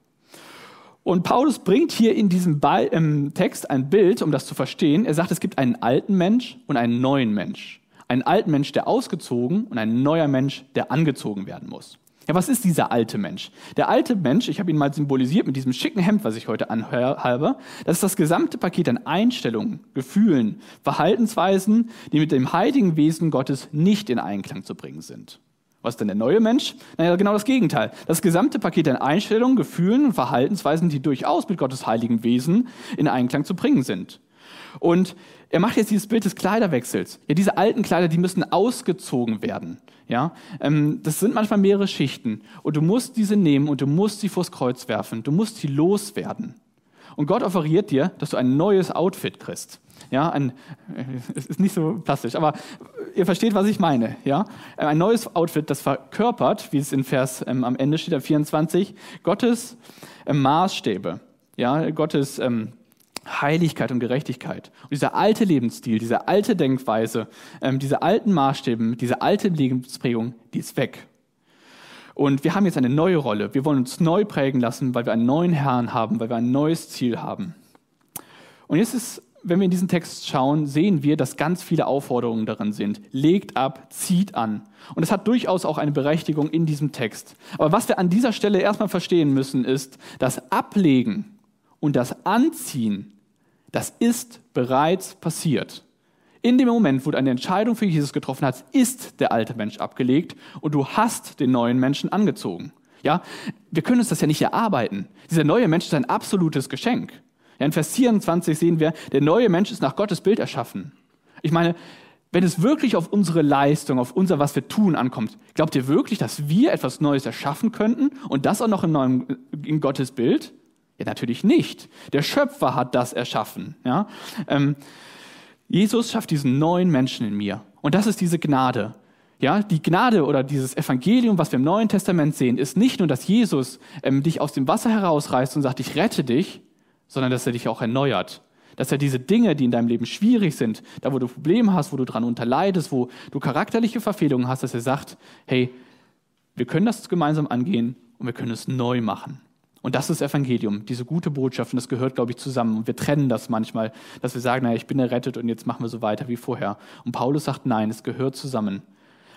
Und Paulus bringt hier in diesem ähm, Text ein Bild, um das zu verstehen. Er sagt, es gibt einen alten Mensch und einen neuen Mensch. Einen alten Mensch, der ausgezogen und ein neuer Mensch, der angezogen werden muss. Ja, was ist dieser alte Mensch? Der alte Mensch, ich habe ihn mal symbolisiert mit diesem schicken Hemd, was ich heute anhabe, das ist das gesamte Paket an Einstellungen, Gefühlen, Verhaltensweisen, die mit dem heiligen Wesen Gottes nicht in Einklang zu bringen sind. Was ist denn der neue Mensch? Naja, genau das Gegenteil. Das gesamte Paket an Einstellungen, Gefühlen und Verhaltensweisen, die durchaus mit Gottes heiligen Wesen in Einklang zu bringen sind. Und er macht jetzt dieses Bild des Kleiderwechsels. Ja, diese alten Kleider, die müssen ausgezogen werden. Ja, ähm, das sind manchmal mehrere Schichten. Und du musst diese nehmen und du musst sie vors Kreuz werfen. Du musst sie loswerden. Und Gott offeriert dir, dass du ein neues Outfit kriegst. Ja, ein, äh, es ist nicht so plastisch, aber ihr versteht, was ich meine. Ja, ein neues Outfit, das verkörpert, wie es in Vers ähm, am Ende steht, 24, Gottes ähm, Maßstäbe. Ja, Gottes ähm, Heiligkeit und Gerechtigkeit. Und dieser alte Lebensstil, diese alte Denkweise, ähm, diese alten Maßstäbe, diese alte Lebensprägung, die ist weg. Und wir haben jetzt eine neue Rolle. Wir wollen uns neu prägen lassen, weil wir einen neuen Herrn haben, weil wir ein neues Ziel haben. Und jetzt ist, wenn wir in diesen Text schauen, sehen wir, dass ganz viele Aufforderungen darin sind. Legt ab, zieht an. Und es hat durchaus auch eine Berechtigung in diesem Text. Aber was wir an dieser Stelle erstmal verstehen müssen, ist, dass Ablegen und das Anziehen das ist bereits passiert. In dem Moment, wo du eine Entscheidung für Jesus getroffen hast, ist der alte Mensch abgelegt und du hast den neuen Menschen angezogen. Ja, wir können uns das ja nicht erarbeiten. Dieser neue Mensch ist ein absolutes Geschenk. Ja, in Vers 24 sehen wir, der neue Mensch ist nach Gottes Bild erschaffen. Ich meine, wenn es wirklich auf unsere Leistung, auf unser, was wir tun, ankommt, glaubt ihr wirklich, dass wir etwas Neues erschaffen könnten und das auch noch in, neuem, in Gottes Bild? Ja, natürlich nicht. Der Schöpfer hat das erschaffen. Ja? Ähm, Jesus schafft diesen neuen Menschen in mir. Und das ist diese Gnade. Ja, die Gnade oder dieses Evangelium, was wir im Neuen Testament sehen, ist nicht nur, dass Jesus ähm, dich aus dem Wasser herausreißt und sagt, ich rette dich, sondern dass er dich auch erneuert. Dass er diese Dinge, die in deinem Leben schwierig sind, da wo du Probleme hast, wo du dran unterleidest, wo du charakterliche Verfehlungen hast, dass er sagt, hey, wir können das gemeinsam angehen und wir können es neu machen. Und das ist Evangelium, diese gute Botschaft, und das gehört, glaube ich, zusammen. Und wir trennen das manchmal, dass wir sagen, naja, ich bin errettet und jetzt machen wir so weiter wie vorher. Und Paulus sagt, nein, es gehört zusammen.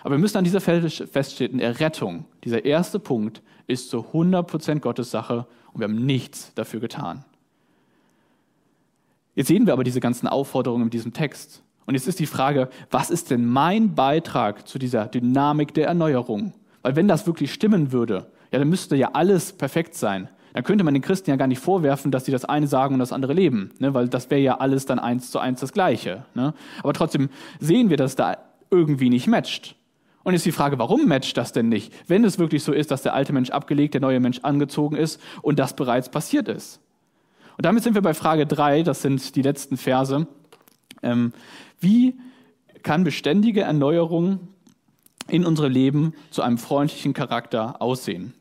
Aber wir müssen an dieser Stelle feststellen, Errettung, dieser erste Punkt, ist zu 100% Gottes Sache und wir haben nichts dafür getan. Jetzt sehen wir aber diese ganzen Aufforderungen in diesem Text. Und jetzt ist die Frage, was ist denn mein Beitrag zu dieser Dynamik der Erneuerung? Weil wenn das wirklich stimmen würde, ja, dann müsste ja alles perfekt sein. Dann könnte man den Christen ja gar nicht vorwerfen, dass sie das eine sagen und das andere leben, ne? weil das wäre ja alles dann eins zu eins das Gleiche. Ne? Aber trotzdem sehen wir, dass da irgendwie nicht matcht. Und jetzt die Frage, warum matcht das denn nicht, wenn es wirklich so ist, dass der alte Mensch abgelegt, der neue Mensch angezogen ist und das bereits passiert ist? Und damit sind wir bei Frage drei. das sind die letzten Verse. Ähm, wie kann beständige Erneuerung in unserem Leben zu einem freundlichen Charakter aussehen?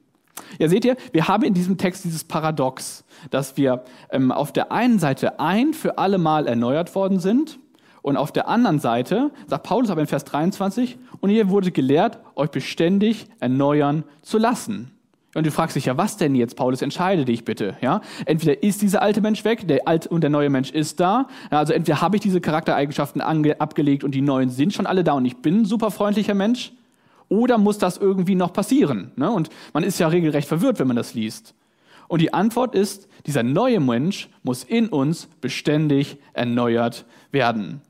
Ja, seht ihr, wir haben in diesem Text dieses Paradox, dass wir ähm, auf der einen Seite ein für alle Mal erneuert worden sind und auf der anderen Seite, sagt Paulus aber in Vers 23, und ihr wurde gelehrt, euch beständig erneuern zu lassen. Und du fragst dich ja, was denn jetzt, Paulus, entscheide dich bitte, ja? Entweder ist dieser alte Mensch weg, der alte und der neue Mensch ist da, also entweder habe ich diese Charaktereigenschaften abgelegt und die neuen sind schon alle da und ich bin ein super freundlicher Mensch, oder muss das irgendwie noch passieren? Ne? Und man ist ja regelrecht verwirrt, wenn man das liest. Und die Antwort ist, dieser neue Mensch muss in uns beständig erneuert werden.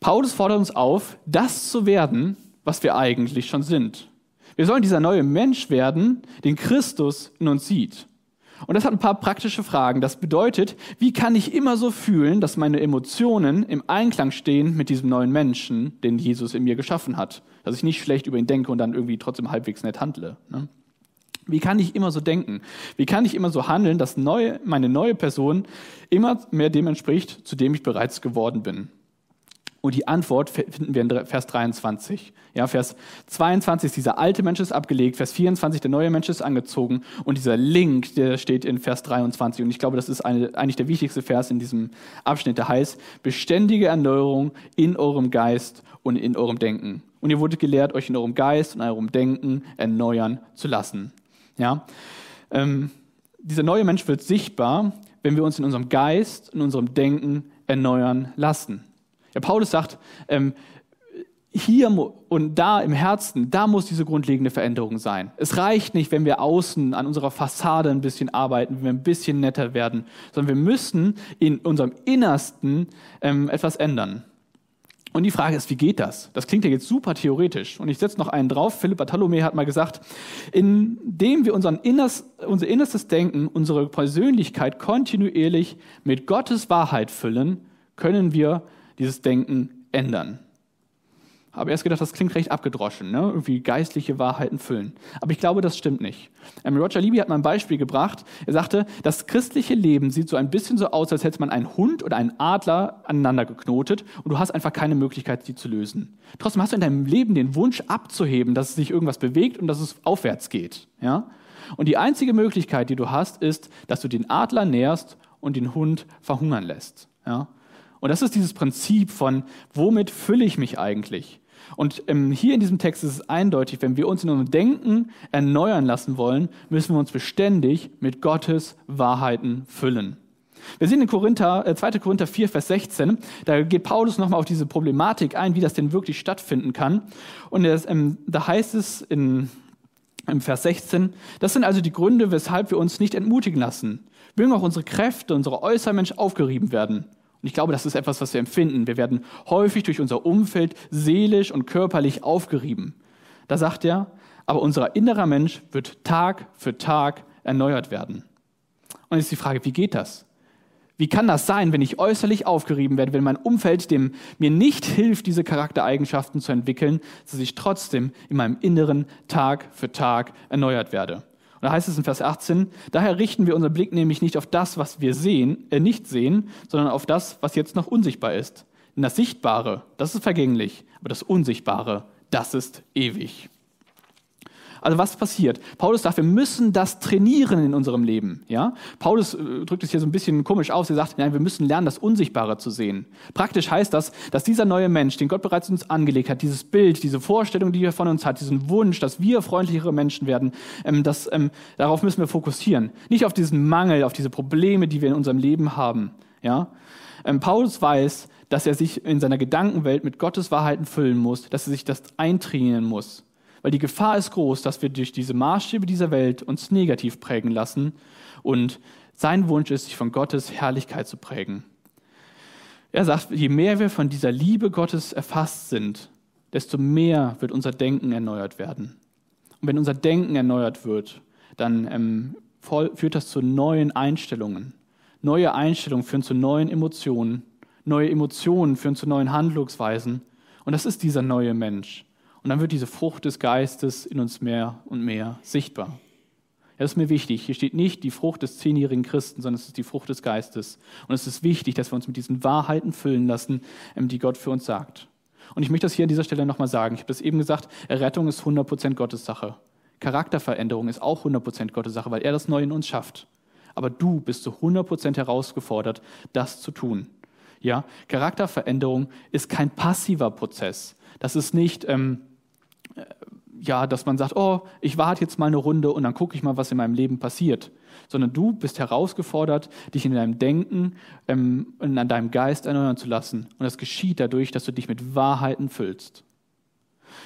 Paulus fordert uns auf, das zu werden, was wir eigentlich schon sind. Wir sollen dieser neue Mensch werden, den Christus in uns sieht. Und das hat ein paar praktische Fragen. Das bedeutet, wie kann ich immer so fühlen, dass meine Emotionen im Einklang stehen mit diesem neuen Menschen, den Jesus in mir geschaffen hat? Dass ich nicht schlecht über ihn denke und dann irgendwie trotzdem halbwegs nett handle. Ne? Wie kann ich immer so denken? Wie kann ich immer so handeln, dass neue, meine neue Person immer mehr dem entspricht, zu dem ich bereits geworden bin? Und die Antwort finden wir in Vers 23. Ja, Vers 22 ist dieser alte Mensch ist abgelegt, Vers 24 der neue Mensch ist angezogen und dieser Link, der steht in Vers 23. Und ich glaube, das ist eine, eigentlich der wichtigste Vers in diesem Abschnitt, der heißt, beständige Erneuerung in eurem Geist und in eurem Denken. Und ihr wurdet gelehrt, euch in eurem Geist und eurem Denken erneuern zu lassen. Ja, ähm, dieser neue Mensch wird sichtbar, wenn wir uns in unserem Geist, in unserem Denken erneuern lassen. Ja, Paulus sagt, ähm, hier und da im Herzen, da muss diese grundlegende Veränderung sein. Es reicht nicht, wenn wir außen an unserer Fassade ein bisschen arbeiten, wenn wir ein bisschen netter werden, sondern wir müssen in unserem Innersten ähm, etwas ändern. Und die Frage ist, wie geht das? Das klingt ja jetzt super theoretisch. Und ich setze noch einen drauf. Philipp Bartholomä hat mal gesagt, indem wir unseren Innerst, unser innerstes Denken, unsere Persönlichkeit kontinuierlich mit Gottes Wahrheit füllen, können wir dieses Denken ändern. Habe erst gedacht, das klingt recht abgedroschen, ne? irgendwie geistliche Wahrheiten füllen. Aber ich glaube, das stimmt nicht. Ähm, Roger Libby hat mal ein Beispiel gebracht. Er sagte, das christliche Leben sieht so ein bisschen so aus, als hätte man einen Hund oder einen Adler aneinander geknotet und du hast einfach keine Möglichkeit, die zu lösen. Trotzdem hast du in deinem Leben den Wunsch abzuheben, dass sich irgendwas bewegt und dass es aufwärts geht. Ja? Und die einzige Möglichkeit, die du hast, ist, dass du den Adler nährst und den Hund verhungern lässt. Ja? Und das ist dieses Prinzip von, womit fülle ich mich eigentlich? Und ähm, hier in diesem Text ist es eindeutig, wenn wir uns in unserem Denken erneuern lassen wollen, müssen wir uns beständig mit Gottes Wahrheiten füllen. Wir sehen in Korinther, äh, 2. Korinther 4, Vers 16, da geht Paulus nochmal auf diese Problematik ein, wie das denn wirklich stattfinden kann. Und das, ähm, da heißt es in, im Vers 16, das sind also die Gründe, weshalb wir uns nicht entmutigen lassen. Mögen auch unsere Kräfte, unsere Äußermensch aufgerieben werden. Und ich glaube, das ist etwas, was wir empfinden. Wir werden häufig durch unser Umfeld seelisch und körperlich aufgerieben. Da sagt er, aber unser innerer Mensch wird Tag für Tag erneuert werden. Und jetzt ist die Frage, wie geht das? Wie kann das sein, wenn ich äußerlich aufgerieben werde, wenn mein Umfeld dem mir nicht hilft, diese Charaktereigenschaften zu entwickeln, dass ich trotzdem in meinem Inneren Tag für Tag erneuert werde? Da heißt es in Vers 18, daher richten wir unseren Blick nämlich nicht auf das, was wir sehen, äh, nicht sehen, sondern auf das, was jetzt noch unsichtbar ist. Denn das Sichtbare, das ist vergänglich, aber das Unsichtbare, das ist ewig. Also was passiert? Paulus sagt, wir müssen das trainieren in unserem Leben. Ja? Paulus äh, drückt es hier so ein bisschen komisch aus. Er sagt, nein, wir müssen lernen, das Unsichtbare zu sehen. Praktisch heißt das, dass dieser neue Mensch, den Gott bereits uns angelegt hat, dieses Bild, diese Vorstellung, die er von uns hat, diesen Wunsch, dass wir freundlichere Menschen werden, ähm, das, ähm, darauf müssen wir fokussieren. Nicht auf diesen Mangel, auf diese Probleme, die wir in unserem Leben haben. Ja? Ähm, Paulus weiß, dass er sich in seiner Gedankenwelt mit Gottes Wahrheiten füllen muss, dass er sich das eintrainieren muss. Weil die Gefahr ist groß, dass wir durch diese Maßstäbe dieser Welt uns negativ prägen lassen. Und sein Wunsch ist, sich von Gottes Herrlichkeit zu prägen. Er sagt, je mehr wir von dieser Liebe Gottes erfasst sind, desto mehr wird unser Denken erneuert werden. Und wenn unser Denken erneuert wird, dann ähm, führt das zu neuen Einstellungen. Neue Einstellungen führen zu neuen Emotionen. Neue Emotionen führen zu neuen Handlungsweisen. Und das ist dieser neue Mensch. Und dann wird diese Frucht des Geistes in uns mehr und mehr sichtbar. Das ist mir wichtig. Hier steht nicht die Frucht des zehnjährigen Christen, sondern es ist die Frucht des Geistes. Und es ist wichtig, dass wir uns mit diesen Wahrheiten füllen lassen, ähm, die Gott für uns sagt. Und ich möchte das hier an dieser Stelle nochmal sagen. Ich habe das eben gesagt, Errettung ist 100% Gottes Sache. Charakterveränderung ist auch 100% Gottes Sache, weil er das neu in uns schafft. Aber du bist zu 100% herausgefordert, das zu tun. Ja, Charakterveränderung ist kein passiver Prozess. Das ist nicht, ähm, ja, dass man sagt, oh, ich warte jetzt mal eine Runde und dann gucke ich mal, was in meinem Leben passiert. Sondern du bist herausgefordert, dich in deinem Denken ähm, und an deinem Geist erneuern zu lassen. Und das geschieht dadurch, dass du dich mit Wahrheiten füllst.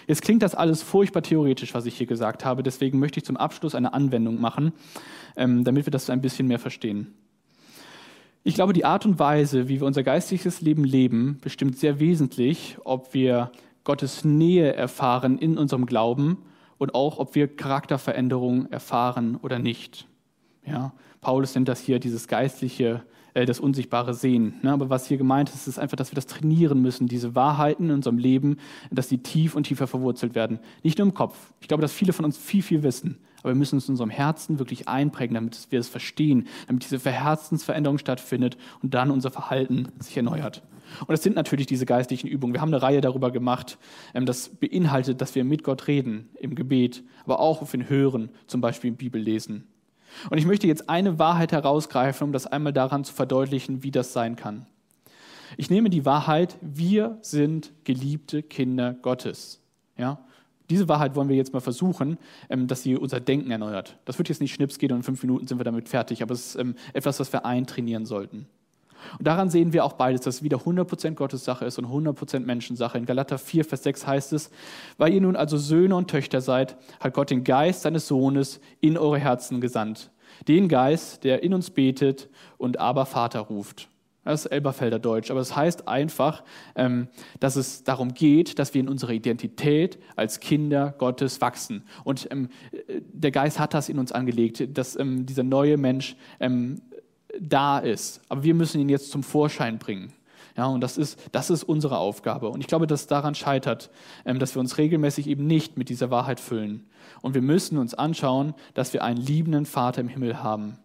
Jetzt klingt das alles furchtbar theoretisch, was ich hier gesagt habe. Deswegen möchte ich zum Abschluss eine Anwendung machen, ähm, damit wir das ein bisschen mehr verstehen. Ich glaube, die Art und Weise, wie wir unser geistiges Leben leben, bestimmt sehr wesentlich, ob wir Gottes Nähe erfahren in unserem Glauben und auch, ob wir Charakterveränderungen erfahren oder nicht. Ja, Paulus nennt das hier dieses geistliche, äh, das unsichtbare Sehen. Ne? Aber was hier gemeint ist, ist einfach, dass wir das trainieren müssen, diese Wahrheiten in unserem Leben, dass die tief und tiefer verwurzelt werden. Nicht nur im Kopf. Ich glaube, dass viele von uns viel, viel wissen. Aber wir müssen uns in unserem Herzen wirklich einprägen, damit wir es verstehen, damit diese Herzensveränderung stattfindet und dann unser Verhalten sich erneuert. Und das sind natürlich diese geistlichen Übungen. Wir haben eine Reihe darüber gemacht. Ähm, das beinhaltet, dass wir mit Gott reden im Gebet, aber auch auf ihn hören, zum Beispiel im Bibellesen. Und ich möchte jetzt eine Wahrheit herausgreifen, um das einmal daran zu verdeutlichen, wie das sein kann. Ich nehme die Wahrheit, wir sind geliebte Kinder Gottes. Ja? Diese Wahrheit wollen wir jetzt mal versuchen, ähm, dass sie unser Denken erneuert. Das wird jetzt nicht schnips gehen und in fünf Minuten sind wir damit fertig, aber es ist ähm, etwas, was wir eintrainieren sollten. Und daran sehen wir auch beides, dass es wieder 100% Gottes Sache ist und 100% Menschensache. In Galater 4, Vers 6 heißt es, weil ihr nun also Söhne und Töchter seid, hat Gott den Geist seines Sohnes in eure Herzen gesandt. Den Geist, der in uns betet und aber Vater ruft. Das ist Elberfelder Deutsch, aber es das heißt einfach, ähm, dass es darum geht, dass wir in unserer Identität als Kinder Gottes wachsen. Und ähm, der Geist hat das in uns angelegt, dass ähm, dieser neue Mensch da ist. Aber wir müssen ihn jetzt zum Vorschein bringen. Ja, und das ist, das ist unsere Aufgabe. Und ich glaube, dass daran scheitert, dass wir uns regelmäßig eben nicht mit dieser Wahrheit füllen. Und wir müssen uns anschauen, dass wir einen liebenden Vater im Himmel haben.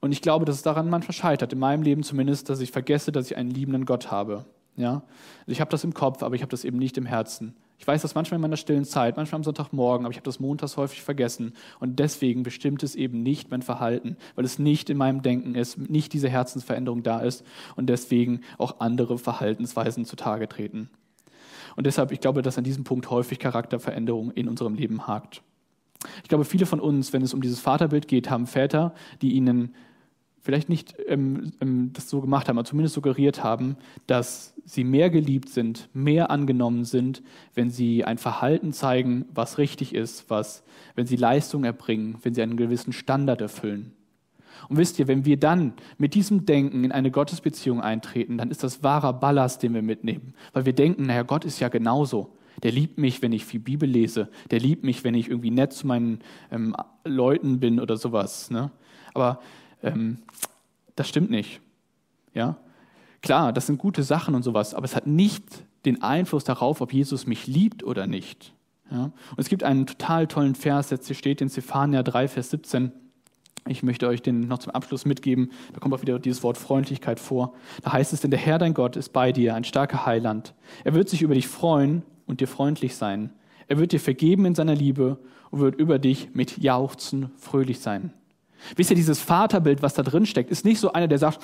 Und ich glaube, dass es daran manchmal scheitert, in meinem Leben zumindest, dass ich vergesse, dass ich einen liebenden Gott habe. Ja? Also ich habe das im Kopf, aber ich habe das eben nicht im Herzen. Ich weiß das manchmal in meiner stillen Zeit, manchmal am Sonntagmorgen, aber ich habe das montags häufig vergessen. Und deswegen bestimmt es eben nicht mein Verhalten, weil es nicht in meinem Denken ist, nicht diese Herzensveränderung da ist und deswegen auch andere Verhaltensweisen zutage treten. Und deshalb, ich glaube, dass an diesem Punkt häufig Charakterveränderung in unserem Leben hakt. Ich glaube, viele von uns, wenn es um dieses Vaterbild geht, haben Väter, die ihnen vielleicht nicht ähm, ähm, das so gemacht haben, aber zumindest suggeriert haben, dass sie mehr geliebt sind, mehr angenommen sind, wenn sie ein Verhalten zeigen, was richtig ist, was, wenn sie Leistung erbringen, wenn sie einen gewissen Standard erfüllen. Und wisst ihr, wenn wir dann mit diesem Denken in eine Gottesbeziehung eintreten, dann ist das wahrer Ballast, den wir mitnehmen. Weil wir denken, naja, Gott ist ja genauso. Der liebt mich, wenn ich viel Bibel lese. Der liebt mich, wenn ich irgendwie nett zu meinen ähm, Leuten bin oder sowas. Ne? Aber ähm, das stimmt nicht. Ja? Klar, das sind gute Sachen und sowas, aber es hat nicht den Einfluss darauf, ob Jesus mich liebt oder nicht. Ja? Und es gibt einen total tollen Vers, der steht in Zephania 3, Vers 17. Ich möchte euch den noch zum Abschluss mitgeben. Da kommt auch wieder dieses Wort Freundlichkeit vor. Da heißt es, denn der Herr dein Gott ist bei dir, ein starker Heiland. Er wird sich über dich freuen und dir freundlich sein. Er wird dir vergeben in seiner Liebe und wird über dich mit Jauchzen fröhlich sein. Wisst ihr, dieses Vaterbild, was da drin steckt, ist nicht so einer, der sagt,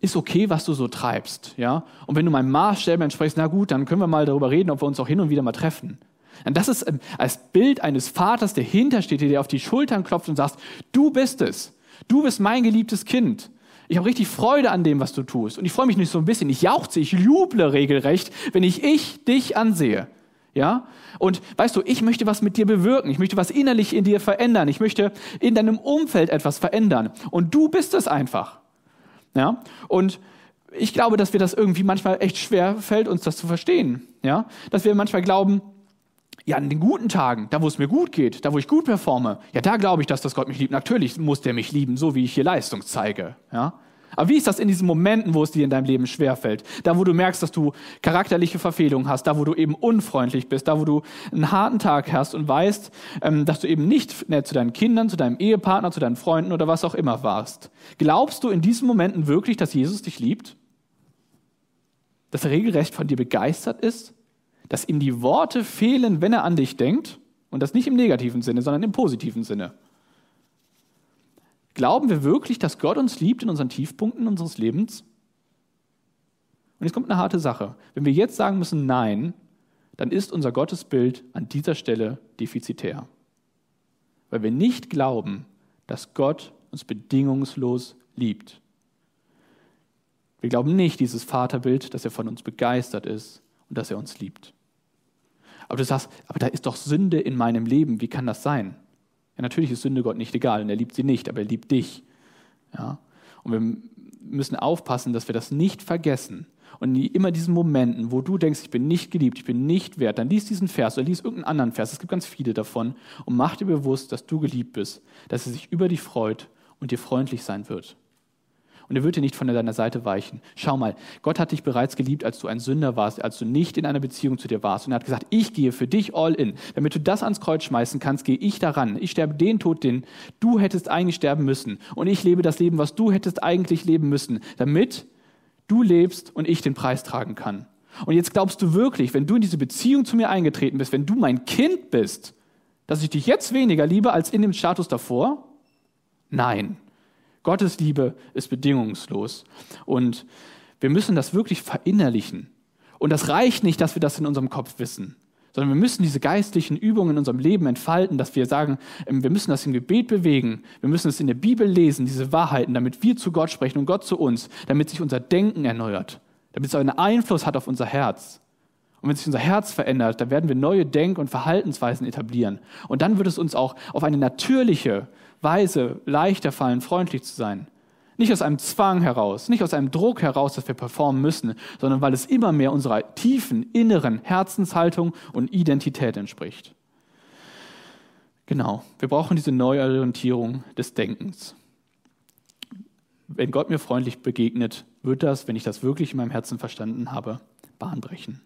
ist okay, was du so treibst, ja. Und wenn du meinem Maßstäben entsprichst, na gut, dann können wir mal darüber reden, ob wir uns auch hin und wieder mal treffen. Und das ist ähm, als Bild eines Vaters, der hintersteht, der dir auf die Schultern klopft und sagt, du bist es. Du bist mein geliebtes Kind. Ich habe richtig Freude an dem, was du tust. Und ich freue mich nicht so ein bisschen. Ich jauchze, ich juble regelrecht, wenn ich ich dich ansehe. Ja? Und weißt du, ich möchte was mit dir bewirken. Ich möchte was innerlich in dir verändern. Ich möchte in deinem Umfeld etwas verändern. Und du bist es einfach. Ja? Und ich glaube, dass wir das irgendwie manchmal echt schwer fällt, uns das zu verstehen. Ja? Dass wir manchmal glauben, ja, an den guten Tagen, da wo es mir gut geht, da wo ich gut performe, ja, da glaube ich, dass das Gott mich liebt. Natürlich muss der mich lieben, so wie ich hier Leistung zeige. Ja? Aber wie ist das in diesen Momenten, wo es dir in deinem Leben schwerfällt? Da, wo du merkst, dass du charakterliche Verfehlungen hast, da, wo du eben unfreundlich bist, da, wo du einen harten Tag hast und weißt, ähm, dass du eben nicht nett zu deinen Kindern, zu deinem Ehepartner, zu deinen Freunden oder was auch immer warst. Glaubst du in diesen Momenten wirklich, dass Jesus dich liebt? Dass er regelrecht von dir begeistert ist? Dass ihm die Worte fehlen, wenn er an dich denkt? Und das nicht im negativen Sinne, sondern im positiven Sinne. Glauben wir wirklich, dass Gott uns liebt in unseren Tiefpunkten unseres Lebens? Und jetzt kommt eine harte Sache. Wenn wir jetzt sagen müssen Nein, dann ist unser Gottesbild an dieser Stelle defizitär. Weil wir nicht glauben, dass Gott uns bedingungslos liebt. Wir glauben nicht dieses Vaterbild, dass er von uns begeistert ist und dass er uns liebt. Aber du sagst, aber da ist doch Sünde in meinem Leben. Wie kann das sein? Ja, natürlich ist Sünde Gott nicht egal und er liebt sie nicht, aber er liebt dich. Ja? Und wir müssen aufpassen, dass wir das nicht vergessen. Und in immer diesen Momenten, wo du denkst, ich bin nicht geliebt, ich bin nicht wert, dann lies diesen Vers oder lies irgendeinen anderen Vers, es gibt ganz viele davon, und mach dir bewusst, dass du geliebt bist, dass er sich über dich freut und dir freundlich sein wird. Und er wird dir nicht von deiner Seite weichen. Schau mal, Gott hat dich bereits geliebt, als du ein Sünder warst, als du nicht in einer Beziehung zu dir warst. Und er hat gesagt, ich gehe für dich all in. Damit du das ans Kreuz schmeißen kannst, gehe ich daran. Ich sterbe den Tod, den du hättest eigentlich sterben müssen. Und ich lebe das Leben, was du hättest eigentlich leben müssen, damit du lebst und ich den Preis tragen kann. Und jetzt glaubst du wirklich, wenn du in diese Beziehung zu mir eingetreten bist, wenn du mein Kind bist, dass ich dich jetzt weniger liebe als in dem Status davor? Nein. Gottes Liebe ist bedingungslos. Und wir müssen das wirklich verinnerlichen. Und das reicht nicht, dass wir das in unserem Kopf wissen, sondern wir müssen diese geistlichen Übungen in unserem Leben entfalten, dass wir sagen, ähm, wir müssen das im Gebet bewegen, wir müssen es in der Bibel lesen, diese Wahrheiten, damit wir zu Gott sprechen und Gott zu uns, damit sich unser Denken erneuert, damit es einen Einfluss hat auf unser Herz. Und wenn sich unser Herz verändert, dann werden wir neue Denk- und Verhaltensweisen etablieren. Und dann wird es uns auch auf eine natürliche Weise leichter fallen, freundlich zu sein. Nicht aus einem Zwang heraus, nicht aus einem Druck heraus, dass wir performen müssen, sondern weil es immer mehr unserer tiefen inneren Herzenshaltung und Identität entspricht. Genau, wir brauchen diese Neuorientierung des Denkens. Wenn Gott mir freundlich begegnet, wird das, wenn ich das wirklich in meinem Herzen verstanden habe, Bahn brechen.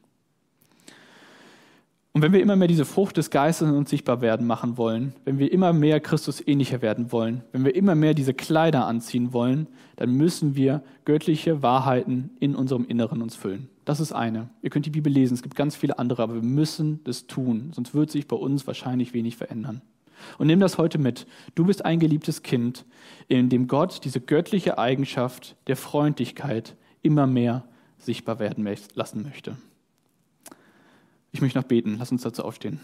Und wenn wir immer mehr diese Frucht des Geistes in uns sichtbar werden machen wollen, wenn wir immer mehr Christus ähnlicher werden wollen, wenn wir immer mehr diese Kleider anziehen wollen, dann müssen wir göttliche Wahrheiten in unserem Inneren uns füllen. Das ist eine. Ihr könnt die Bibel lesen, es gibt ganz viele andere, aber wir müssen das tun, sonst wird sich bei uns wahrscheinlich wenig verändern. Und nimm das heute mit. Du bist ein geliebtes Kind, in dem Gott diese göttliche Eigenschaft der Freundlichkeit immer mehr sichtbar werden lassen möchte. Ich möchte noch beten. Lass uns dazu aufstehen.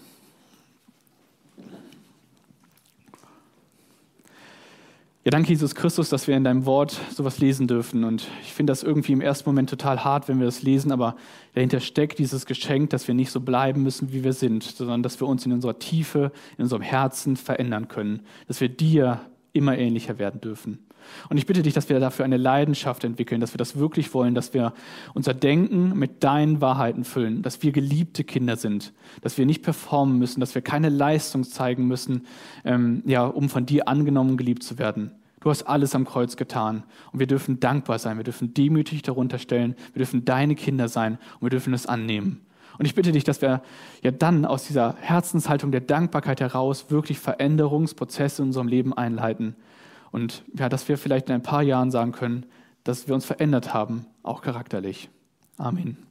Ja, danke, Jesus Christus, dass wir in deinem Wort sowas lesen dürfen. Und ich finde das irgendwie im ersten Moment total hart, wenn wir das lesen, aber dahinter steckt dieses Geschenk, dass wir nicht so bleiben müssen, wie wir sind, sondern dass wir uns in unserer Tiefe, in unserem Herzen verändern können, dass wir dir immer ähnlicher werden dürfen. Und ich bitte dich, dass wir dafür eine Leidenschaft entwickeln, dass wir das wirklich wollen, dass wir unser Denken mit deinen Wahrheiten füllen, dass wir geliebte Kinder sind, dass wir nicht performen müssen, dass wir keine Leistung zeigen müssen, ähm, ja, um von dir angenommen und geliebt zu werden. Du hast alles am Kreuz getan und wir dürfen dankbar sein, wir dürfen demütig darunter stellen, wir dürfen deine Kinder sein und wir dürfen es annehmen. Und ich bitte dich, dass wir ja dann aus dieser Herzenshaltung der Dankbarkeit heraus wirklich Veränderungsprozesse in unserem Leben einleiten und ja, dass wir vielleicht in ein paar Jahren sagen können, dass wir uns verändert haben, auch charakterlich. Amen.